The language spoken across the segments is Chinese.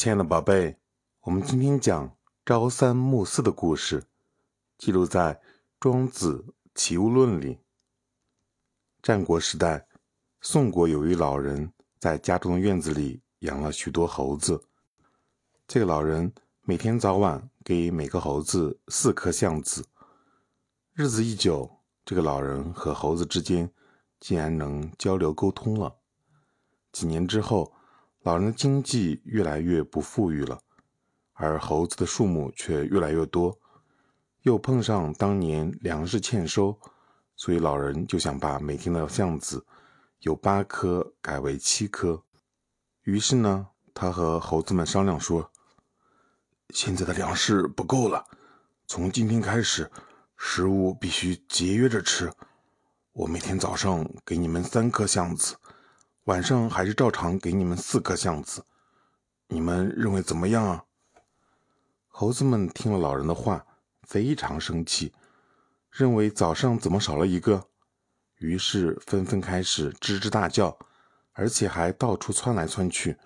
亲爱的宝贝，我们今天讲朝三暮四的故事，记录在《庄子·齐物论》里。战国时代，宋国有一老人在家中的院子里养了许多猴子。这个老人每天早晚给每个猴子四颗橡子。日子一久，这个老人和猴子之间竟然能交流沟通了。几年之后，老人的经济越来越不富裕了，而猴子的数目却越来越多。又碰上当年粮食欠收，所以老人就想把每天的橡子由八颗改为七颗。于是呢，他和猴子们商量说：“现在的粮食不够了，从今天开始，食物必须节约着吃。我每天早上给你们三颗橡子。”晚上还是照常给你们四颗橡子，你们认为怎么样啊？猴子们听了老人的话，非常生气，认为早上怎么少了一个，于是纷纷开始吱吱大叫，而且还到处窜来窜去，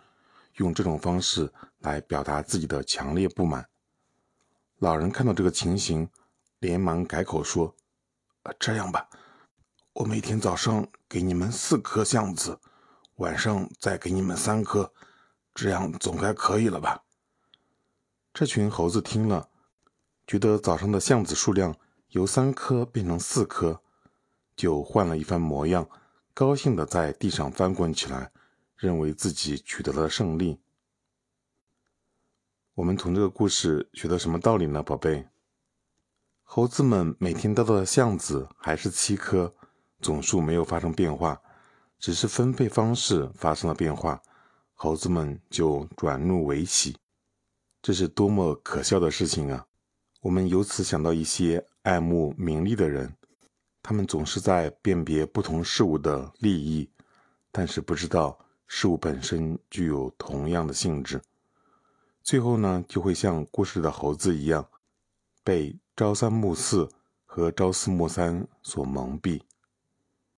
用这种方式来表达自己的强烈不满。老人看到这个情形，连忙改口说：“这样吧，我每天早上给你们四颗橡子。”晚上再给你们三颗，这样总该可以了吧？这群猴子听了，觉得早上的橡子数量由三颗变成四颗，就换了一番模样，高兴的在地上翻滚起来，认为自己取得了胜利。我们从这个故事学到什么道理呢，宝贝？猴子们每天得到的橡子还是七颗，总数没有发生变化。只是分配方式发生了变化，猴子们就转怒为喜，这是多么可笑的事情啊！我们由此想到一些爱慕名利的人，他们总是在辨别不同事物的利益，但是不知道事物本身具有同样的性质，最后呢，就会像故事的猴子一样，被朝三暮四和朝四暮三所蒙蔽。